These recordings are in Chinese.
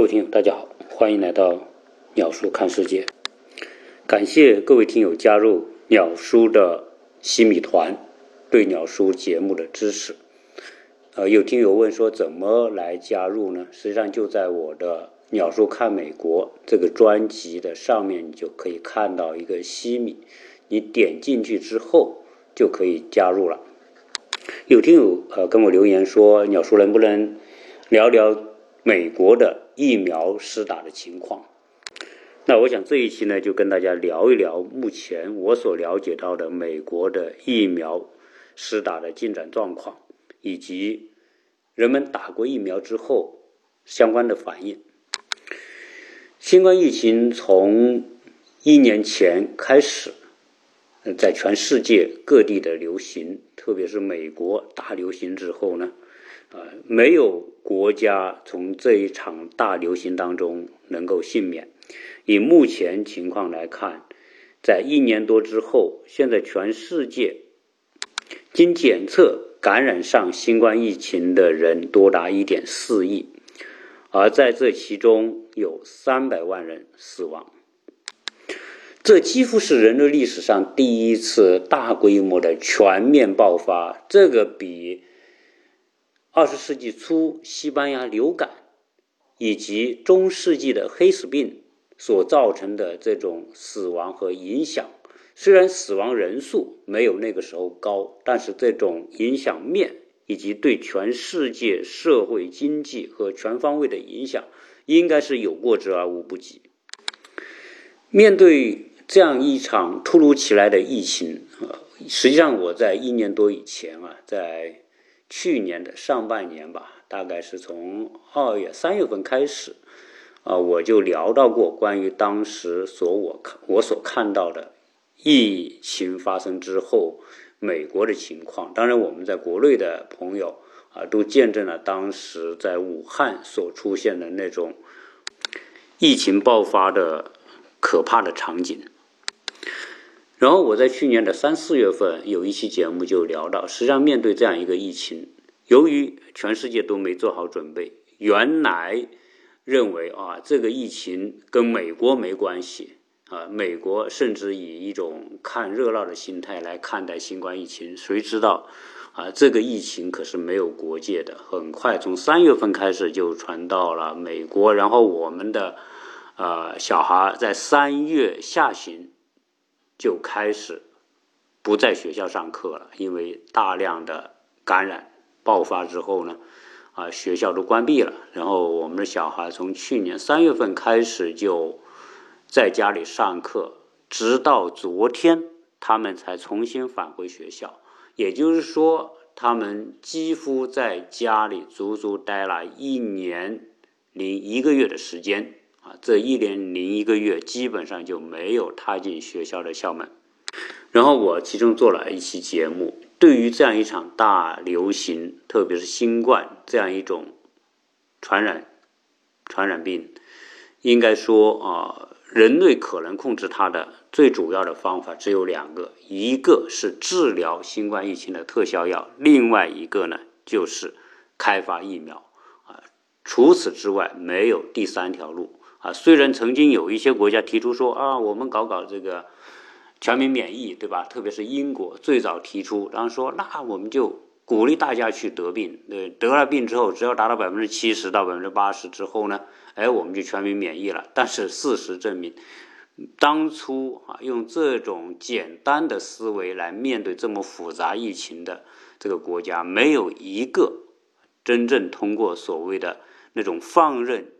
各位听友，大家好，欢迎来到鸟叔看世界。感谢各位听友加入鸟叔的西米团，对鸟叔节目的支持。呃，有听友问说怎么来加入呢？实际上就在我的《鸟叔看美国》这个专辑的上面，你就可以看到一个西米，你点进去之后就可以加入了。有听友呃跟我留言说，鸟叔能不能聊聊美国的疫苗施打的情况？那我想这一期呢，就跟大家聊一聊目前我所了解到的美国的疫苗施打的进展状况，以及人们打过疫苗之后相关的反应。新冠疫情从一年前开始。在全世界各地的流行，特别是美国大流行之后呢，啊，没有国家从这一场大流行当中能够幸免。以目前情况来看，在一年多之后，现在全世界经检测感染上新冠疫情的人多达一点四亿，而在这其中有三百万人死亡。这几乎是人类历史上第一次大规模的全面爆发，这个比二十世纪初西班牙流感以及中世纪的黑死病所造成的这种死亡和影响，虽然死亡人数没有那个时候高，但是这种影响面以及对全世界社会经济和全方位的影响，应该是有过之而无不及。面对这样一场突如其来的疫情，实际上我在一年多以前啊，在去年的上半年吧，大概是从二月、三月份开始啊，我就聊到过关于当时所我看我所看到的疫情发生之后美国的情况。当然，我们在国内的朋友啊，都见证了当时在武汉所出现的那种疫情爆发的可怕的场景。然后我在去年的三四月份有一期节目就聊到，实际上面对这样一个疫情，由于全世界都没做好准备，原来认为啊这个疫情跟美国没关系啊，美国甚至以一种看热闹的心态来看待新冠疫情，谁知道啊这个疫情可是没有国界的，很快从三月份开始就传到了美国，然后我们的呃小孩在三月下旬。就开始不在学校上课了，因为大量的感染爆发之后呢，啊，学校都关闭了。然后我们的小孩从去年三月份开始就在家里上课，直到昨天他们才重新返回学校。也就是说，他们几乎在家里足足待了一年零一个月的时间。这一年零一个月基本上就没有踏进学校的校门。然后我其中做了一期节目，对于这样一场大流行，特别是新冠这样一种传染传染病，应该说啊，人类可能控制它的最主要的方法只有两个，一个是治疗新冠疫情的特效药，另外一个呢就是开发疫苗啊，除此之外没有第三条路。啊，虽然曾经有一些国家提出说啊，我们搞搞这个全民免疫，对吧？特别是英国最早提出，然后说那我们就鼓励大家去得病，对，得了病之后，只要达到百分之七十到百分之八十之后呢，哎，我们就全民免疫了。但是事实证明，当初啊用这种简单的思维来面对这么复杂疫情的这个国家，没有一个真正通过所谓的那种放任。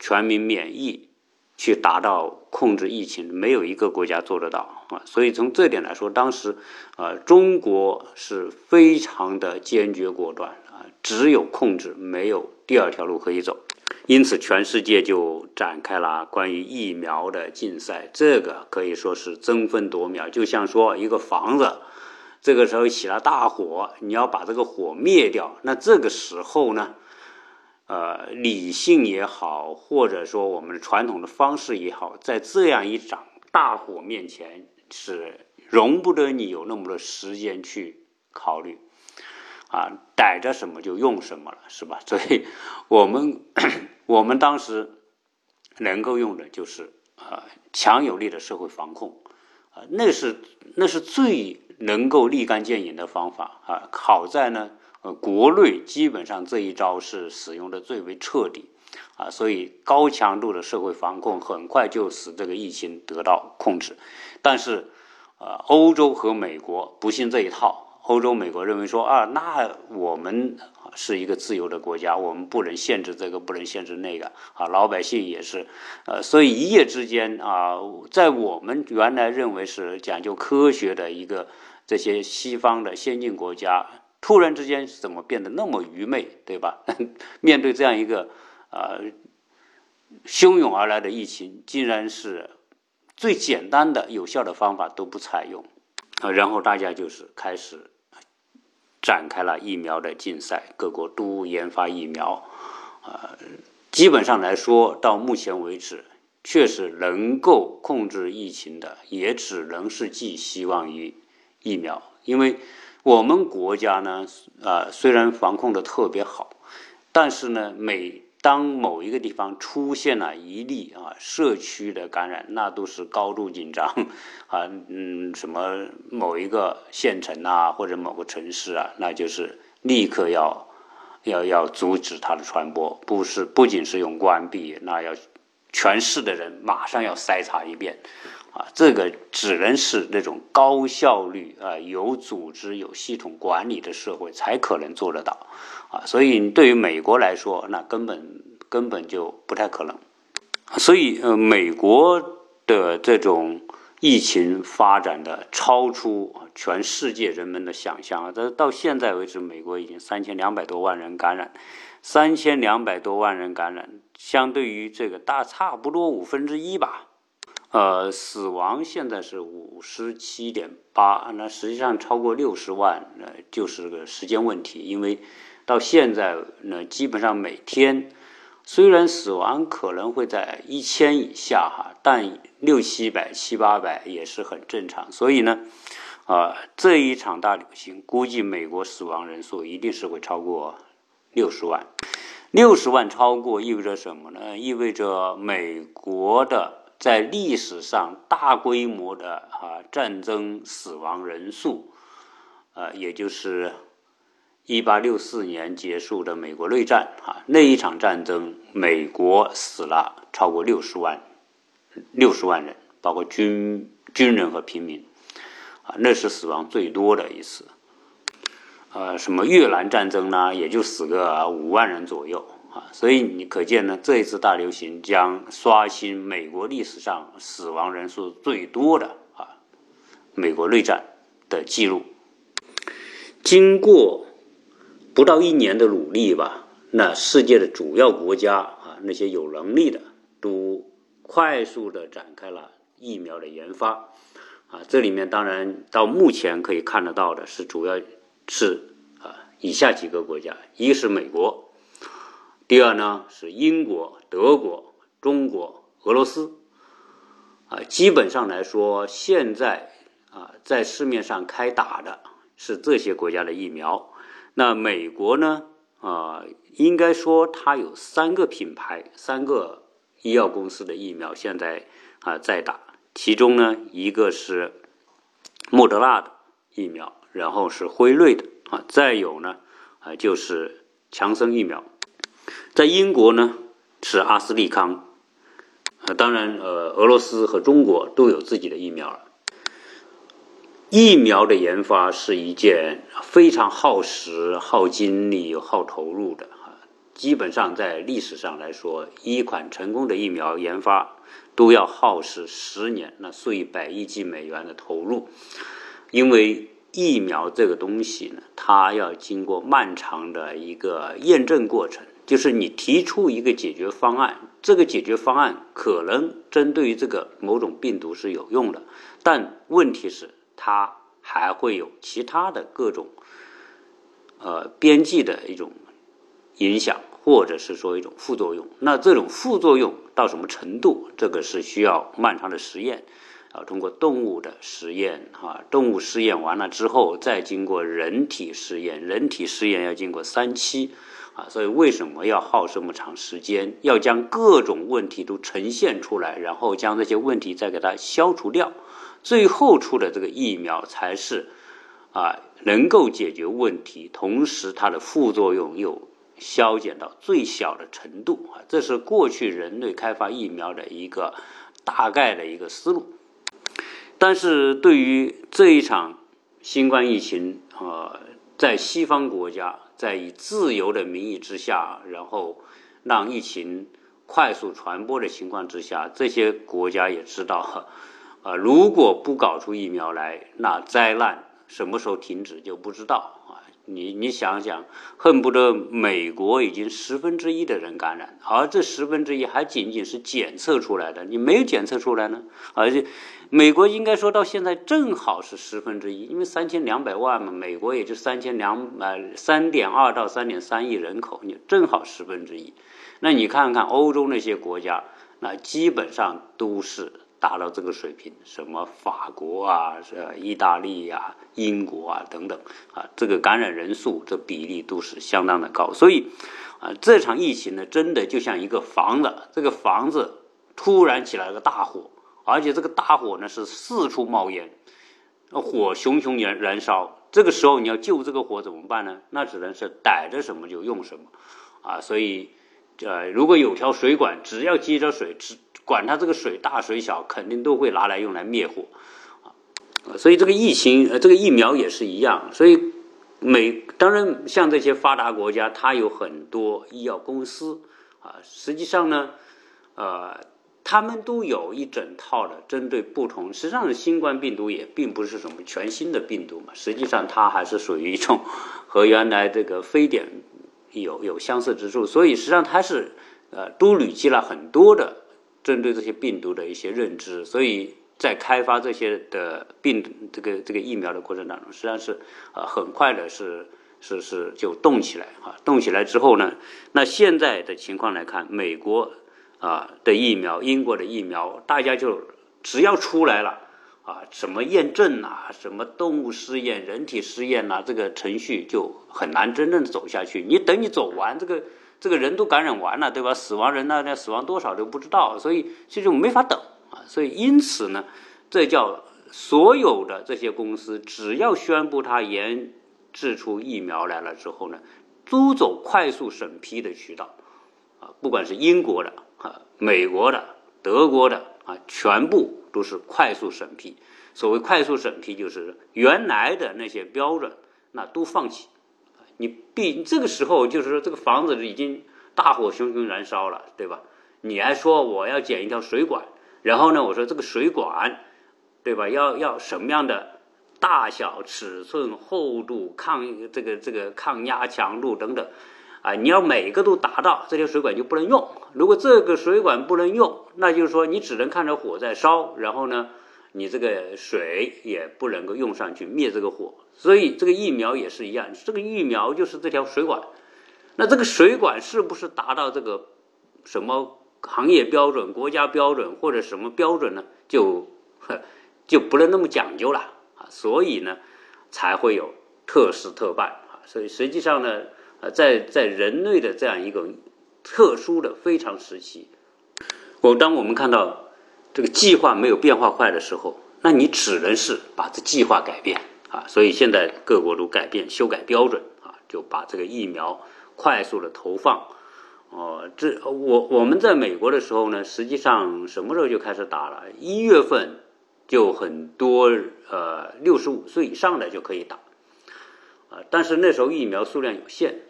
全民免疫去达到控制疫情，没有一个国家做得到啊！所以从这点来说，当时啊，中国是非常的坚决果断啊，只有控制，没有第二条路可以走。因此，全世界就展开了关于疫苗的竞赛，这个可以说是争分夺秒。就像说一个房子，这个时候起了大火，你要把这个火灭掉，那这个时候呢？呃，理性也好，或者说我们传统的方式也好，在这样一场大火面前，是容不得你有那么多时间去考虑，啊，逮着什么就用什么了，是吧？所以，我们我们当时能够用的就是啊强有力的社会防控啊，那是那是最能够立竿见影的方法啊。好在呢，呃，国内基本上这一招是使用的最为彻底啊，所以高强度的社会防控很快就使这个疫情得到控制。但是，呃，欧洲和美国不信这一套。欧洲、美国认为说啊，那我们是一个自由的国家，我们不能限制这个，不能限制那个啊。老百姓也是，呃，所以一夜之间啊，在我们原来认为是讲究科学的一个这些西方的先进国家，突然之间怎么变得那么愚昧，对吧？面对这样一个呃汹涌而来的疫情，竟然是最简单的有效的方法都不采用。然后大家就是开始展开了疫苗的竞赛，各国都研发疫苗，啊，基本上来说，到目前为止，确实能够控制疫情的，也只能是寄希望于疫苗，因为我们国家呢，啊，虽然防控的特别好，但是呢，每当某一个地方出现了一例啊社区的感染，那都是高度紧张 啊，嗯，什么某一个县城啊或者某个城市啊，那就是立刻要要要阻止它的传播，不是不仅是用关闭，那要全市的人马上要筛查一遍。啊，这个只能是那种高效率啊有组织有系统管理的社会才可能做得到。啊，所以对于美国来说，那根本根本就不太可能。所以，呃，美国的这种疫情发展的超出全世界人们的想象啊！这到现在为止，美国已经三千两百多万人感染，三千两百多万人感染，相对于这个大差不多五分之一吧。呃，死亡现在是五十七点八，那实际上超过六十万，呃，就是个时间问题，因为。到现在呢，基本上每天虽然死亡可能会在一千以下哈，但六七百、七八百也是很正常。所以呢，啊，这一场大流行，估计美国死亡人数一定是会超过六十万。六十万超过意味着什么呢？意味着美国的在历史上大规模的啊战争死亡人数，啊，也就是。一八六四年结束的美国内战啊，那一场战争，美国死了超过六十万，六十万人，包括军军人和平民，啊，那是死亡最多的一次。呃，什么越南战争呢，也就死个五万人左右啊，所以你可见呢，这一次大流行将刷新美国历史上死亡人数最多的啊，美国内战的记录。经过。不到一年的努力吧，那世界的主要国家啊，那些有能力的都快速的展开了疫苗的研发，啊，这里面当然到目前可以看得到的是，主要是啊以下几个国家，一是美国，第二呢是英国、德国、中国、俄罗斯，啊，基本上来说，现在啊在市面上开打的是这些国家的疫苗。那美国呢？啊，应该说它有三个品牌、三个医药公司的疫苗现在啊在打。其中呢，一个是莫德纳的疫苗，然后是辉瑞的啊，再有呢啊就是强生疫苗。在英国呢是阿斯利康，啊，当然呃俄罗斯和中国都有自己的疫苗。疫苗的研发是一件非常耗时、耗精力、耗投入的啊。基本上在历史上来说，一款成功的疫苗研发都要耗时十年，那数以百亿计美元的投入。因为疫苗这个东西呢，它要经过漫长的一个验证过程，就是你提出一个解决方案，这个解决方案可能针对于这个某种病毒是有用的，但问题是。它还会有其他的各种，呃，边际的一种影响，或者是说一种副作用。那这种副作用到什么程度？这个是需要漫长的实验，啊，通过动物的实验，哈，动物试验完了之后，再经过人体试验，人体试验要经过三期，所以为什么要耗这么长时间？要将各种问题都呈现出来，然后将这些问题再给它消除掉，最后出的这个疫苗才是啊能够解决问题，同时它的副作用又消减到最小的程度啊。这是过去人类开发疫苗的一个大概的一个思路。但是对于这一场新冠疫情啊，在西方国家。在以自由的名义之下，然后让疫情快速传播的情况之下，这些国家也知道，啊，如果不搞出疫苗来，那灾难什么时候停止就不知道啊。你你想想，恨不得美国已经十分之一的人感染，而这十分之一还仅仅是检测出来的，你没有检测出来呢，而且。美国应该说到现在正好是十分之一，因为三千两百万嘛，美国也就三千两呃三点二到三点三亿人口，你正好十分之一。那你看看欧洲那些国家，那基本上都是达到这个水平，什么法国啊、是意大利呀、英国啊等等啊，这个感染人数这比例都是相当的高。所以啊，这场疫情呢，真的就像一个房子，这个房子突然起来个大火。而且这个大火呢是四处冒烟，火熊熊燃燃烧。这个时候你要救这个火怎么办呢？那只能是逮着什么就用什么，啊，所以，呃，如果有条水管，只要接着水，只管它这个水大水小，肯定都会拿来用来灭火，啊，所以这个疫情，呃，这个疫苗也是一样。所以美当然像这些发达国家，它有很多医药公司，啊，实际上呢，呃。他们都有一整套的针对不同，实际上新冠病毒也并不是什么全新的病毒嘛，实际上它还是属于一种和原来这个非典有有相似之处，所以实际上它是呃都累积了很多的针对这些病毒的一些认知，所以在开发这些的病这个这个疫苗的过程当中，实际上是呃很快的是是是就动起来啊，动起来之后呢，那现在的情况来看，美国。啊的疫苗，英国的疫苗，大家就只要出来了啊，什么验证啊，什么动物试验、人体试验呐，这个程序就很难真正的走下去。你等你走完，这个这个人都感染完了，对吧？死亡人呢，那死亡多少都不知道，所以这就没法等啊。所以因此呢，这叫所有的这些公司，只要宣布它研制出疫苗来了之后呢，都走快速审批的渠道啊，不管是英国的。美国的、德国的啊，全部都是快速审批。所谓快速审批，就是原来的那些标准，那都放弃。你必这个时候，就是说这个房子已经大火熊熊燃烧了，对吧？你还说我要剪一条水管，然后呢，我说这个水管，对吧？要要什么样的大小、尺寸、厚度、抗这个这个抗压强度等等。啊，你要每个都达到，这条水管就不能用。如果这个水管不能用，那就是说你只能看着火在烧，然后呢，你这个水也不能够用上去灭这个火。所以这个疫苗也是一样，这个疫苗就是这条水管。那这个水管是不是达到这个什么行业标准、国家标准或者什么标准呢？就就不能那么讲究了啊。所以呢，才会有特事特办啊。所以实际上呢。呃，在在人类的这样一个特殊的非常时期，我当我们看到这个计划没有变化快的时候，那你只能是把这计划改变啊。所以现在各国都改变、修改标准啊，就把这个疫苗快速的投放。哦，这我我们在美国的时候呢，实际上什么时候就开始打了？一月份就很多呃六十五岁以上的就可以打啊，但是那时候疫苗数量有限。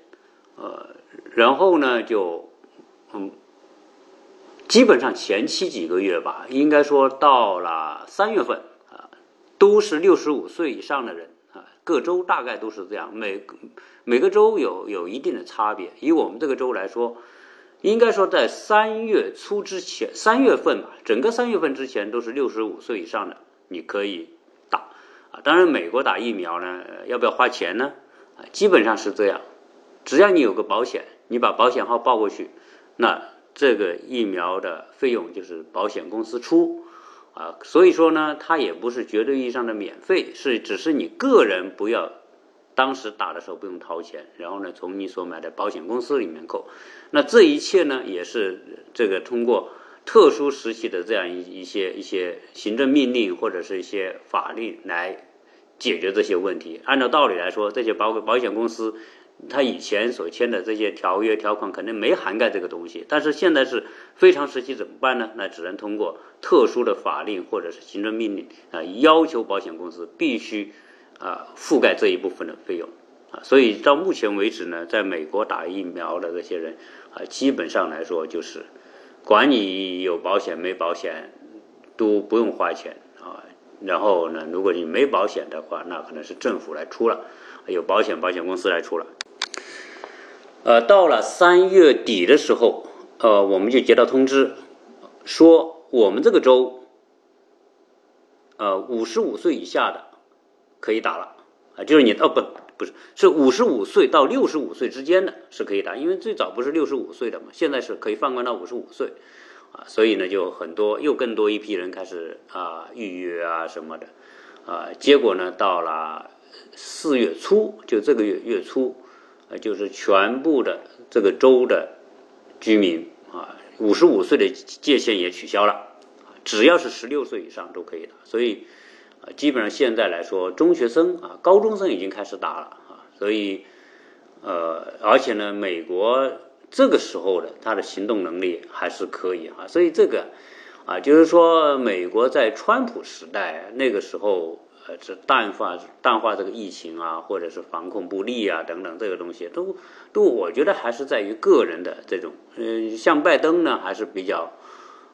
呃，然后呢，就嗯，基本上前期几个月吧，应该说到了三月份啊，都是六十五岁以上的人啊，各州大概都是这样，每每个州有有一定的差别。以我们这个州来说，应该说在三月初之前，三月份吧，整个三月份之前都是六十五岁以上的，你可以打啊。当然，美国打疫苗呢，要不要花钱呢？啊，基本上是这样。只要你有个保险，你把保险号报过去，那这个疫苗的费用就是保险公司出，啊，所以说呢，它也不是绝对意义上的免费，是只是你个人不要当时打的时候不用掏钱，然后呢，从你所买的保险公司里面扣。那这一切呢，也是这个通过特殊时期的这样一一些一些行政命令或者是一些法律来解决这些问题。按照道理来说，这些保保险公司他以前所签的这些条约条款肯定没涵盖这个东西，但是现在是非常时期怎么办呢？那只能通过特殊的法令或者是行政命令啊，要求保险公司必须。啊，覆盖这一部分的费用啊，所以到目前为止呢，在美国打疫苗的这些人啊，基本上来说就是，管你有保险没保险，都不用花钱啊。然后呢，如果你没保险的话，那可能是政府来出了，有保险保险公司来出了。呃，到了三月底的时候，呃，我们就接到通知，说我们这个州，呃，五十五岁以下的。可以打了啊，就是你哦不不是是五十五岁到六十五岁之间的是可以打，因为最早不是六十五岁的嘛，现在是可以放宽到五十五岁啊，所以呢就很多又更多一批人开始啊预约啊什么的啊，结果呢到了四月初就这个月月初，就是全部的这个州的居民啊五十五岁的界限也取消了，只要是十六岁以上都可以打，所以。啊，基本上现在来说，中学生啊，高中生已经开始打了啊，所以，呃，而且呢，美国这个时候的他的行动能力还是可以啊，所以这个啊，就是说，美国在川普时代那个时候，是淡化淡化这个疫情啊，或者是防控不力啊等等这个东西，都都我觉得还是在于个人的这种，嗯，像拜登呢，还是比较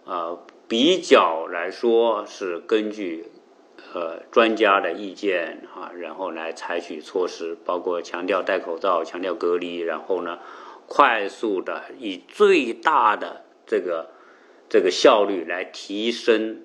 啊，比较来说是根据。呃，专家的意见啊，然后来采取措施，包括强调戴口罩、强调隔离，然后呢，快速的以最大的这个这个效率来提升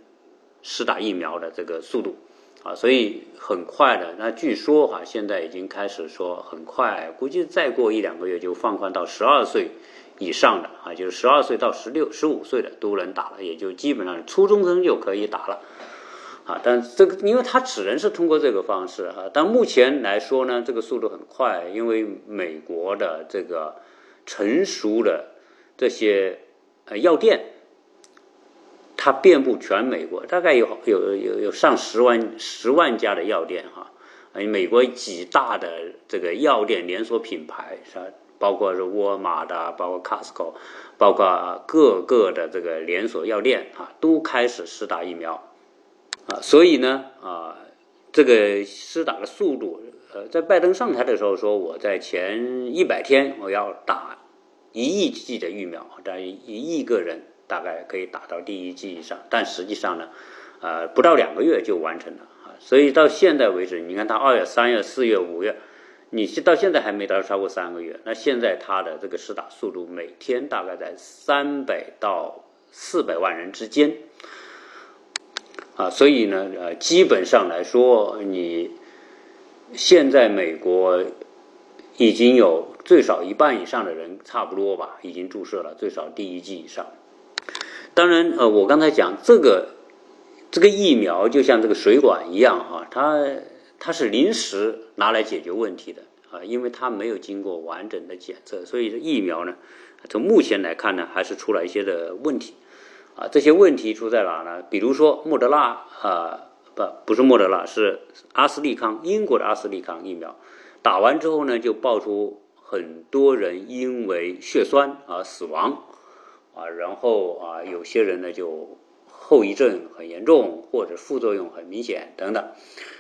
施打疫苗的这个速度啊，所以很快的。那据说哈，现在已经开始说很快，估计再过一两个月就放宽到十二岁以上的啊，就是十二岁到十六、十五岁的都能打了，也就基本上初中生就可以打了。啊，但这个，因为它只能是通过这个方式哈。但目前来说呢，这个速度很快，因为美国的这个成熟的这些呃药店，它遍布全美国，大概有有有有上十万十万家的药店哈。美国几大的这个药店连锁品牌是吧？包括是沃尔玛的，包括 Costco，包括各个的这个连锁药店啊，都开始试打疫苗。啊，所以呢，啊，这个施打的速度，呃，在拜登上台的时候说，我在前一百天我要打一亿剂的疫苗，大约一亿个人大概可以打到第一剂以上，但实际上呢，呃，不到两个月就完成了啊，所以到现在为止，你看他二月、三月、四月、五月，你到现在还没到超过三个月，那现在他的这个施打速度每天大概在三百到四百万人之间。啊，所以呢，呃，基本上来说，你现在美国已经有最少一半以上的人，差不多吧，已经注射了最少第一剂以上。当然，呃，我刚才讲这个这个疫苗就像这个水管一样哈，它它是临时拿来解决问题的啊，因为它没有经过完整的检测，所以这疫苗呢，从目前来看呢，还是出了一些的问题。啊，这些问题出在哪呢？比如说莫德纳啊，不，不是莫德纳，是阿斯利康，英国的阿斯利康疫苗，打完之后呢，就爆出很多人因为血栓而死亡，啊，然后啊，有些人呢就后遗症很严重，或者副作用很明显等等。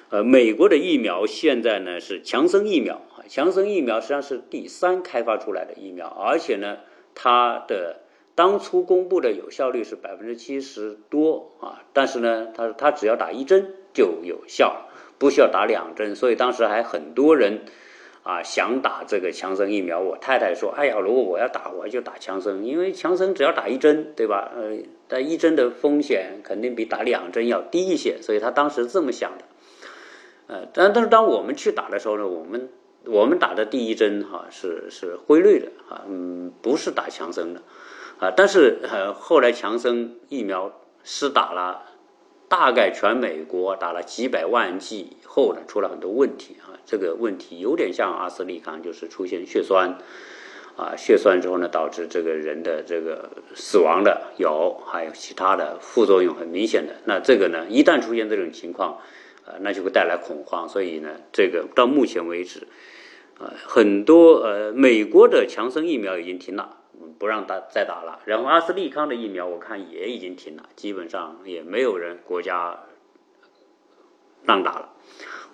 呃，美国的疫苗现在呢是强生疫苗，强生疫苗实际上是第三开发出来的疫苗，而且呢，它的。当初公布的有效率是百分之七十多啊，但是呢，它它只要打一针就有效，不需要打两针，所以当时还很多人啊想打这个强生疫苗。我太太说：“哎呀，如果我要打，我就打强生，因为强生只要打一针，对吧？呃，但一针的风险肯定比打两针要低一些，所以他当时这么想的。呃，但但是当我们去打的时候呢，我们我们打的第一针哈是是辉瑞的啊，嗯，不是打强生的。”啊，但是呃，后来强生疫苗施打了，大概全美国打了几百万剂以，后呢，出了很多问题啊。这个问题有点像阿斯利康，就是出现血栓啊，血栓之后呢，导致这个人的这个死亡的有，还有其他的副作用很明显的。那这个呢，一旦出现这种情况，啊，那就会带来恐慌。所以呢，这个到目前为止，啊，很多呃，美国的强生疫苗已经停了。不让打再打了，然后阿斯利康的疫苗我看也已经停了，基本上也没有人国家让打了，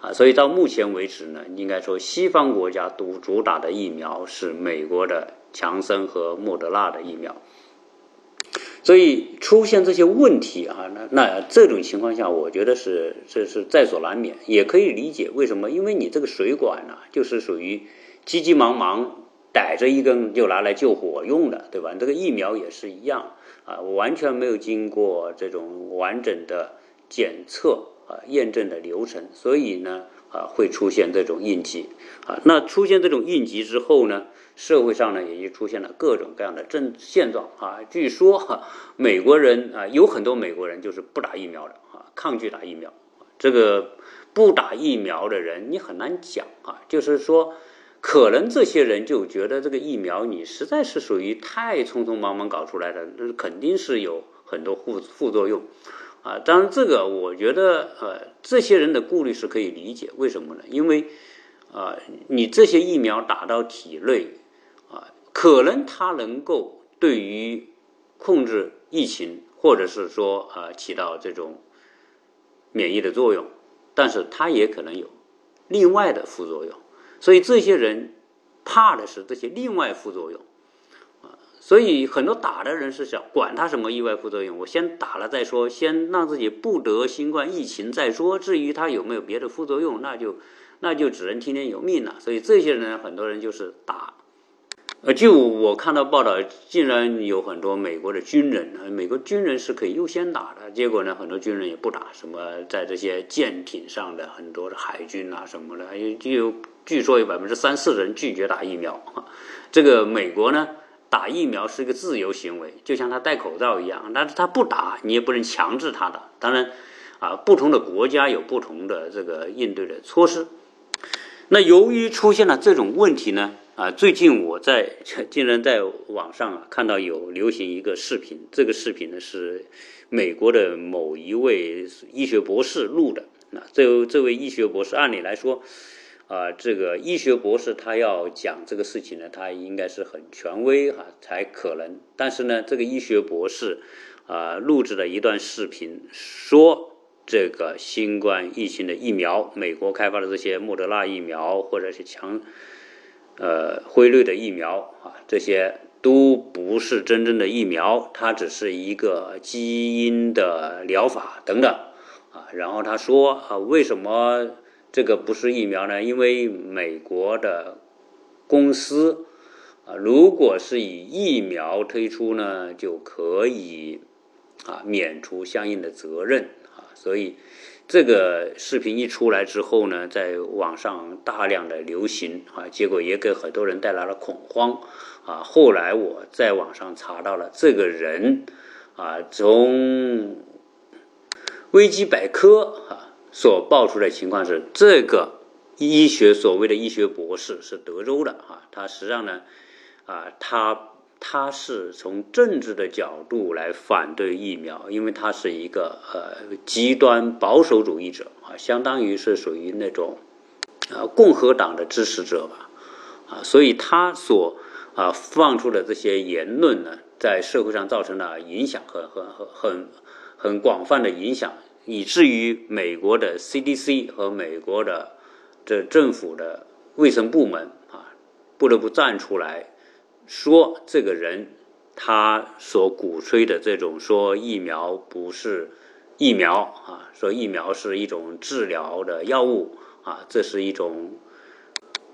啊，所以到目前为止呢，应该说西方国家都主打的疫苗是美国的强生和莫德纳的疫苗，所以出现这些问题啊，那那这种情况下，我觉得是这是在所难免，也可以理解为什么，因为你这个水管呢，就是属于急急忙忙。逮着一根就拿来救火用的，对吧？这个疫苗也是一样啊，完全没有经过这种完整的检测啊验证的流程，所以呢啊会出现这种应急啊。那出现这种应急之后呢，社会上呢也就出现了各种各样的症现状啊。据说哈，美国人啊有很多美国人就是不打疫苗的啊，抗拒打疫苗。这个不打疫苗的人你很难讲啊，就是说。可能这些人就觉得这个疫苗你实在是属于太匆匆忙忙搞出来的，那肯定是有很多副副作用，啊，当然这个我觉得呃这些人的顾虑是可以理解，为什么呢？因为啊你这些疫苗打到体内啊，可能它能够对于控制疫情或者是说啊起到这种免疫的作用，但是它也可能有另外的副作用。所以这些人怕的是这些另外副作用啊，所以很多打的人是想管他什么意外副作用，我先打了再说，先让自己不得新冠疫情再说。至于他有没有别的副作用，那就那就只能听天由命了。所以这些人很多人就是打。呃，就我看到报道，竟然有很多美国的军人，美国军人是可以优先打的。结果呢，很多军人也不打。什么在这些舰艇上的很多的海军啊什么的，有就有据说有百分之三四的人拒绝打疫苗。这个美国呢，打疫苗是一个自由行为，就像他戴口罩一样。但是他不打，你也不能强制他打。当然，啊，不同的国家有不同的这个应对的措施。那由于出现了这种问题呢？啊，最近我在 竟然在网上啊看到有流行一个视频，这个视频呢是美国的某一位医学博士录的。那这这位医学博士，按理来说，啊，这个医学博士他要讲这个事情呢，他应该是很权威哈才可能。但是呢，这个医学博士啊录制了一段视频，说这个新冠疫情的疫苗，美国开发的这些莫德纳疫苗或者是强。呃，辉瑞的疫苗啊，这些都不是真正的疫苗，它只是一个基因的疗法等等啊。然后他说啊，为什么这个不是疫苗呢？因为美国的公司啊，如果是以疫苗推出呢，就可以啊免除相应的责任啊，所以。这个视频一出来之后呢，在网上大量的流行啊，结果也给很多人带来了恐慌啊。后来我在网上查到了这个人啊，从维基百科啊所爆出的情况是，这个医学所谓的医学博士是德州的啊，他实际上呢啊他。他是从政治的角度来反对疫苗，因为他是一个呃极端保守主义者啊，相当于是属于那种啊共和党的支持者吧，啊，所以他所啊放出的这些言论呢，在社会上造成了影响，很很很很很广泛的影响，以至于美国的 CDC 和美国的这政府的卫生部门啊，不得不站出来。说这个人他所鼓吹的这种说疫苗不是疫苗啊，说疫苗是一种治疗的药物啊，这是一种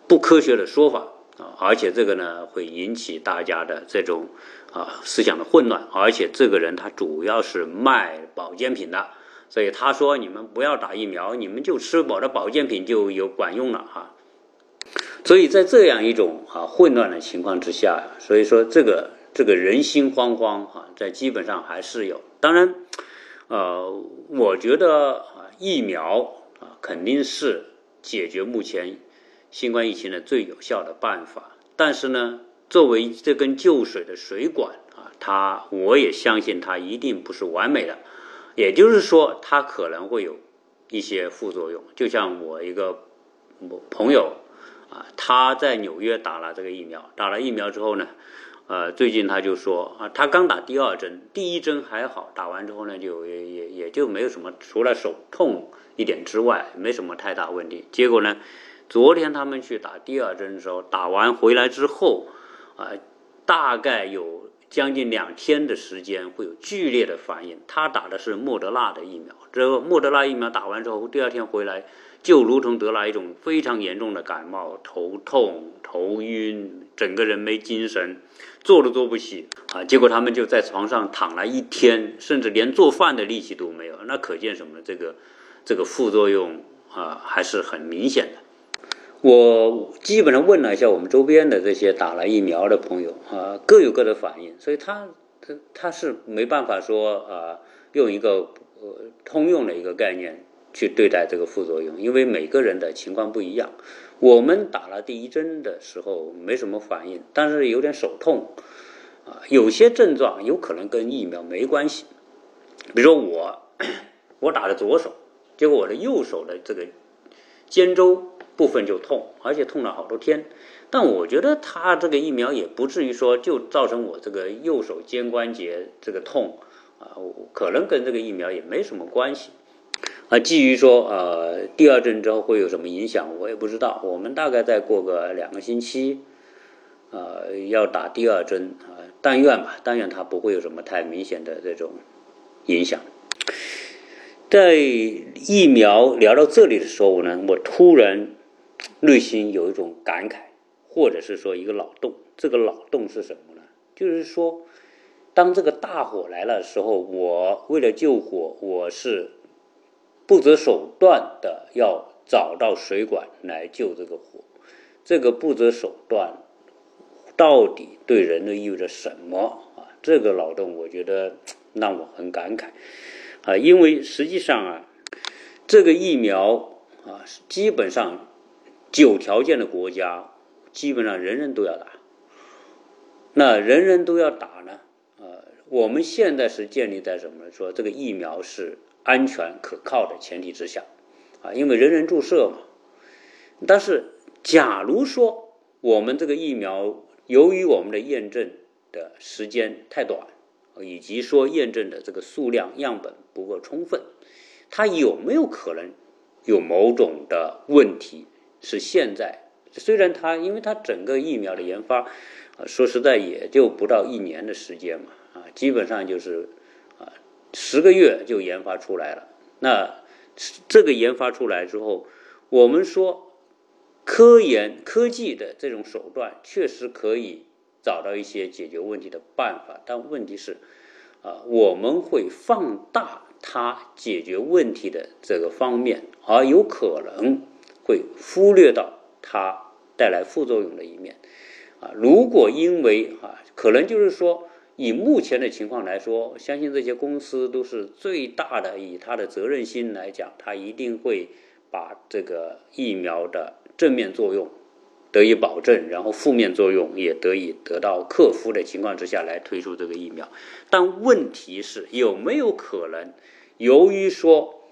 不科学的说法啊，而且这个呢会引起大家的这种啊思想的混乱，而且这个人他主要是卖保健品的，所以他说你们不要打疫苗，你们就吃我的保健品就有管用了哈。所以在这样一种啊混乱的情况之下，所以说这个这个人心惶惶哈，在基本上还是有。当然，呃，我觉得啊疫苗啊，肯定是解决目前新冠疫情的最有效的办法。但是呢，作为这根救水的水管啊，它我也相信它一定不是完美的，也就是说，它可能会有一些副作用。就像我一个朋友啊，他在纽约打了这个疫苗，打了疫苗之后呢。呃，最近他就说啊，他刚打第二针，第一针还好，打完之后呢，就也也也就没有什么，除了手痛一点之外，没什么太大问题。结果呢，昨天他们去打第二针的时候，打完回来之后，啊，大概有将近两天的时间会有剧烈的反应。他打的是莫德纳的疫苗，这个莫德纳疫苗打完之后，第二天回来就如同得了一种非常严重的感冒，头痛、头晕，整个人没精神。坐都坐不起啊！结果他们就在床上躺了一天，甚至连做饭的力气都没有。那可见什么？这个这个副作用啊，还是很明显的。我基本上问了一下我们周边的这些打了疫苗的朋友啊，各有各的反应，所以他他他是没办法说啊，用一个呃通用的一个概念去对待这个副作用，因为每个人的情况不一样。我们打了第一针的时候没什么反应，但是有点手痛，啊，有些症状有可能跟疫苗没关系。比如说我，我打的左手，结果我的右手的这个肩周部分就痛，而且痛了好多天。但我觉得他这个疫苗也不至于说就造成我这个右手肩关节这个痛，啊，可能跟这个疫苗也没什么关系。啊，基于说，呃，第二针之后会有什么影响，我也不知道。我们大概再过个两个星期，呃，要打第二针啊，但愿吧，但愿它不会有什么太明显的这种影响。在疫苗聊到这里的时候呢，我突然内心有一种感慨，或者是说一个脑洞。这个脑洞是什么呢？就是说，当这个大火来了的时候，我为了救火，我是。不择手段的要找到水管来救这个火，这个不择手段到底对人类意味着什么啊？这个脑洞我觉得让我很感慨啊，因为实际上啊，这个疫苗啊，基本上有条件的国家基本上人人都要打，那人人都要打呢？呃，我们现在是建立在什么呢？说这个疫苗是。安全可靠的前提之下，啊，因为人人注射嘛。但是，假如说我们这个疫苗由于我们的验证的时间太短，以及说验证的这个数量样本不够充分，它有没有可能有某种的问题？是现在虽然它因为它整个疫苗的研发，啊，说实在也就不到一年的时间嘛，啊，基本上就是。啊，十个月就研发出来了，那这个研发出来之后，我们说科研科技的这种手段确实可以找到一些解决问题的办法，但问题是，啊，我们会放大它解决问题的这个方面，而有可能会忽略到它带来副作用的一面，啊，如果因为啊，可能就是说。以目前的情况来说，相信这些公司都是最大的。以他的责任心来讲，他一定会把这个疫苗的正面作用得以保证，然后负面作用也得以得到克服的情况之下来推出这个疫苗。但问题是，有没有可能由于说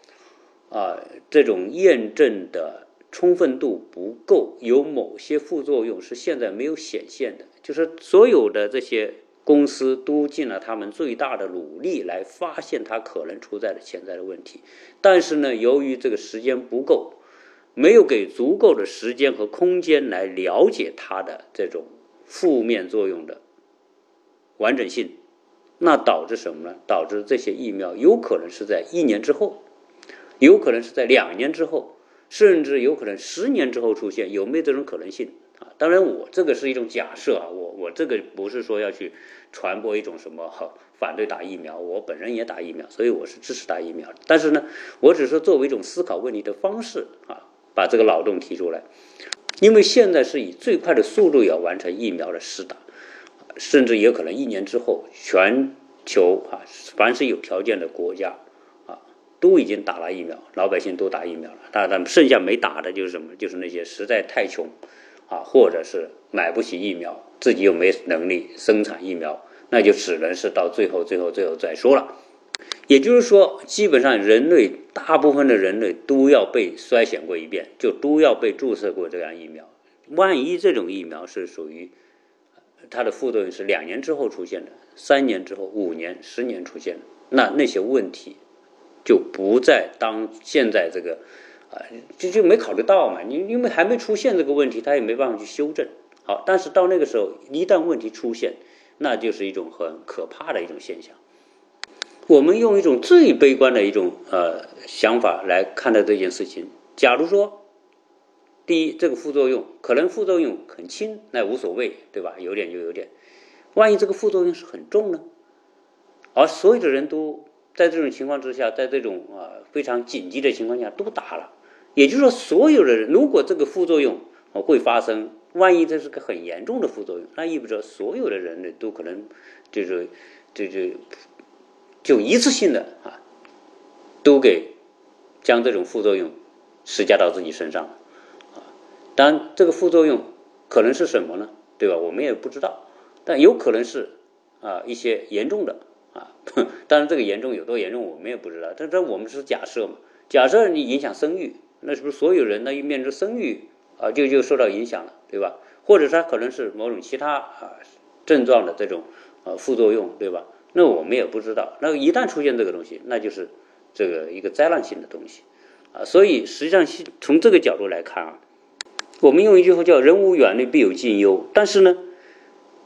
啊这种验证的充分度不够，有某些副作用是现在没有显现的？就是所有的这些。公司都尽了他们最大的努力来发现它可能存在的潜在的问题，但是呢，由于这个时间不够，没有给足够的时间和空间来了解它的这种负面作用的完整性，那导致什么呢？导致这些疫苗有可能是在一年之后，有可能是在两年之后，甚至有可能十年之后出现，有没有这种可能性？啊，当然，我这个是一种假设啊，我我这个不是说要去传播一种什么反对打疫苗，我本人也打疫苗，所以我是支持打疫苗。但是呢，我只是作为一种思考问题的方式啊，把这个脑洞提出来。因为现在是以最快的速度要完成疫苗的试打，甚至也可能一年之后，全球啊，凡是有条件的国家，都已经打了疫苗，老百姓都打疫苗了，但但剩下没打的就是什么？就是那些实在太穷，啊，或者是买不起疫苗，自己又没能力生产疫苗，那就只能是到最后、最后、最后再说了。也就是说，基本上人类大部分的人类都要被筛选过一遍，就都要被注射过这样疫苗。万一这种疫苗是属于它的副作用是两年之后出现的，三年之后、五年、十年出现的，那那些问题。就不再当现在这个，啊，就就没考虑到嘛。你因为还没出现这个问题，他也没办法去修正。好，但是到那个时候，一旦问题出现，那就是一种很可怕的一种现象。我们用一种最悲观的一种呃想法来看待这件事情。假如说，第一，这个副作用可能副作用很轻，那无所谓，对吧？有点就有点。万一这个副作用是很重呢？而所有的人都。在这种情况之下，在这种啊非常紧急的情况下都打了，也就是说，所有的人如果这个副作用会发生，万一这是个很严重的副作用，那意味着所有的人呢都可能就是就就就一次性的啊都给将这种副作用施加到自己身上啊。当然，这个副作用可能是什么呢？对吧？我们也不知道，但有可能是啊一些严重的。啊，当然这个严重有多严重，我们也不知道。但这我们是假设嘛？假设你影响生育，那是不是所有人呢一面对生育啊，就就受到影响了，对吧？或者它可能是某种其他啊症状的这种呃副作用，对吧？那我们也不知道。那一旦出现这个东西，那就是这个一个灾难性的东西啊。所以实际上从这个角度来看啊，我们用一句话叫“人无远虑，必有近忧”。但是呢，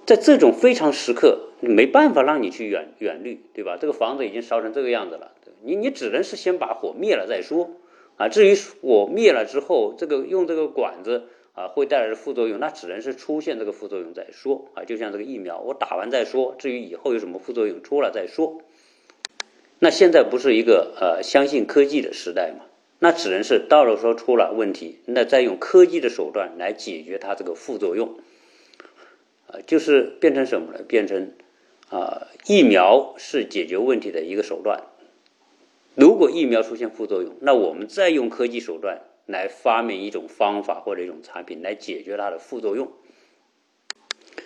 在这种非常时刻。没办法让你去远远虑，对吧？这个房子已经烧成这个样子了，你你只能是先把火灭了再说啊。至于火灭了之后，这个用这个管子啊会带来的副作用，那只能是出现这个副作用再说啊。就像这个疫苗，我打完再说，至于以后有什么副作用出了再说。那现在不是一个呃相信科技的时代嘛？那只能是到了说出了问题，那再用科技的手段来解决它这个副作用啊，就是变成什么呢？变成。啊，疫苗是解决问题的一个手段。如果疫苗出现副作用，那我们再用科技手段来发明一种方法或者一种产品来解决它的副作用。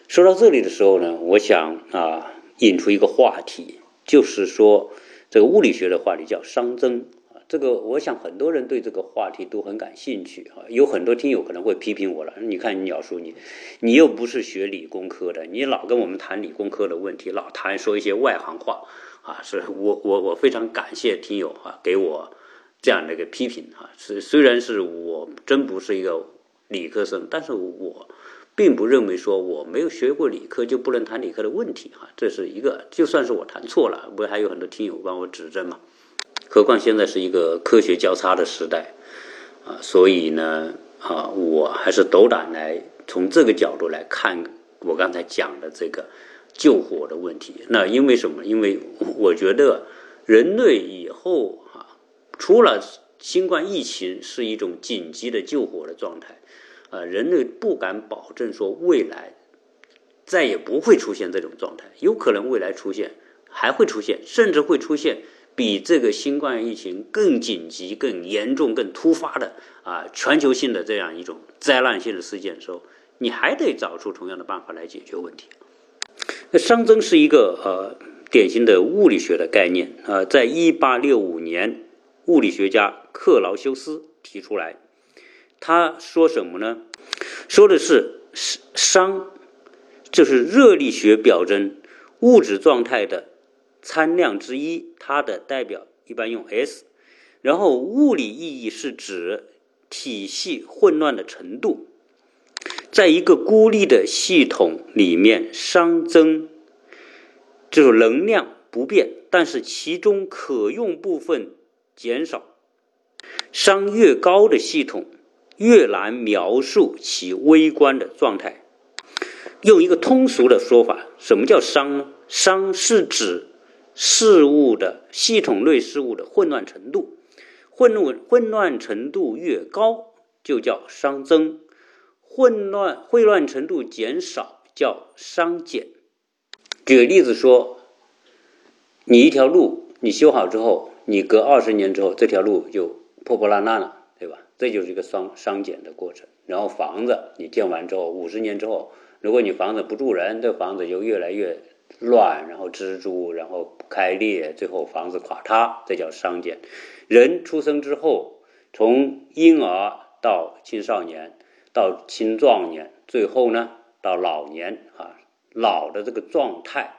说到这里的时候呢，我想啊，引出一个话题，就是说这个物理学的话题叫熵增。这个我想很多人对这个话题都很感兴趣啊，有很多听友可能会批评我了。你看鸟叔，你你又不是学理工科的，你老跟我们谈理工科的问题，老谈说一些外行话啊。是我我我非常感谢听友啊，给我这样的一个批评啊。虽虽然是我真不是一个理科生，但是我并不认为说我没有学过理科就不能谈理科的问题啊。这是一个，就算是我谈错了，不还有很多听友帮我指正嘛。何况现在是一个科学交叉的时代，啊，所以呢，啊，我还是斗胆来从这个角度来看我刚才讲的这个救火的问题。那因为什么？因为我觉得人类以后啊，除了新冠疫情是一种紧急的救火的状态，啊，人类不敢保证说未来再也不会出现这种状态，有可能未来出现，还会出现，甚至会出现。比这个新冠疫情更紧急、更严重、更突发的啊，全球性的这样一种灾难性的事件的时候，你还得找出同样的办法来解决问题。那熵增是一个呃典型的物理学的概念啊，在一八六五年，物理学家克劳修斯提出来，他说什么呢？说的是熵，就是热力学表征物质状态的。参量之一，它的代表一般用 S，然后物理意义是指体系混乱的程度，在一个孤立的系统里面，熵增就是能量不变，但是其中可用部分减少。熵越高的系统，越难描述其微观的状态。用一个通俗的说法，什么叫熵呢？熵是指事物的系统内事物的混乱程度，混乱混乱程度越高，就叫熵增；混乱混乱程度减少，叫熵减。举个例子说，你一条路你修好之后，你隔二十年之后，这条路就破破烂烂了，对吧？这就是一个商商减的过程。然后房子你建完之后，五十年之后，如果你房子不住人，这房子就越来越乱，然后蜘蛛，然后开裂，最后房子垮塌，这叫商减。人出生之后，从婴儿到青少年，到青壮年，最后呢到老年啊，老的这个状态。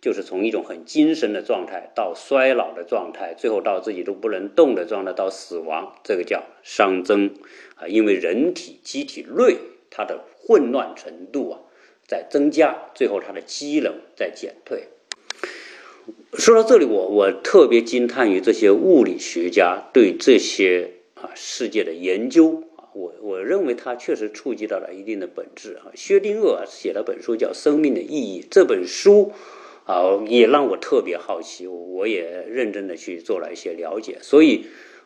就是从一种很精神的状态到衰老的状态，最后到自己都不能动的状态，到死亡，这个叫熵增啊。因为人体机体内它的混乱程度啊在增加，最后它的机能在减退。说到这里，我我特别惊叹于这些物理学家对这些啊世界的研究啊，我我认为他确实触及到了一定的本质啊。薛定谔写了本书叫《生命的意义》，这本书。啊，也让我特别好奇，我也认真的去做了一些了解，所以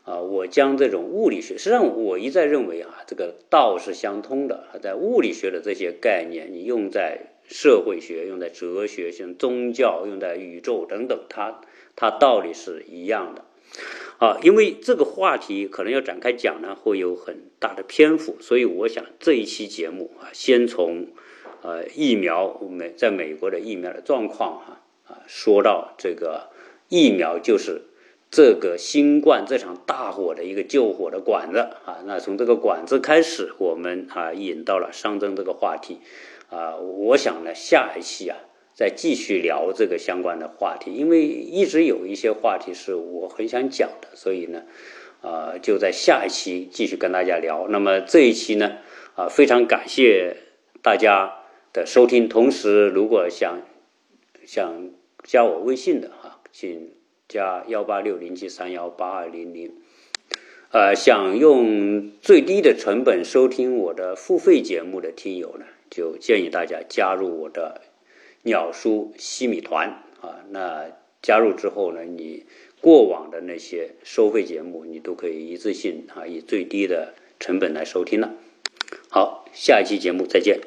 啊，我将这种物理学，实际上我一再认为啊，这个道是相通的，在物理学的这些概念，你用在社会学、用在哲学、像宗教、用在宇宙等等，它它道理是一样的。啊，因为这个话题可能要展开讲呢，会有很大的篇幅，所以我想这一期节目啊，先从。呃，疫苗美在美国的疫苗的状况哈啊，说到这个疫苗就是这个新冠这场大火的一个救火的管子啊。那从这个管子开始，我们啊引到了上增这个话题啊。我想呢，下一期啊再继续聊这个相关的话题，因为一直有一些话题是我很想讲的，所以呢，啊就在下一期继续跟大家聊。那么这一期呢啊，非常感谢大家。的收听，同时如果想想加我微信的哈，请加幺八六零七三幺八二零零。呃，想用最低的成本收听我的付费节目的听友呢，就建议大家加入我的鸟叔西米团啊。那加入之后呢，你过往的那些收费节目，你都可以一次性啊，以最低的成本来收听了。好，下一期节目再见。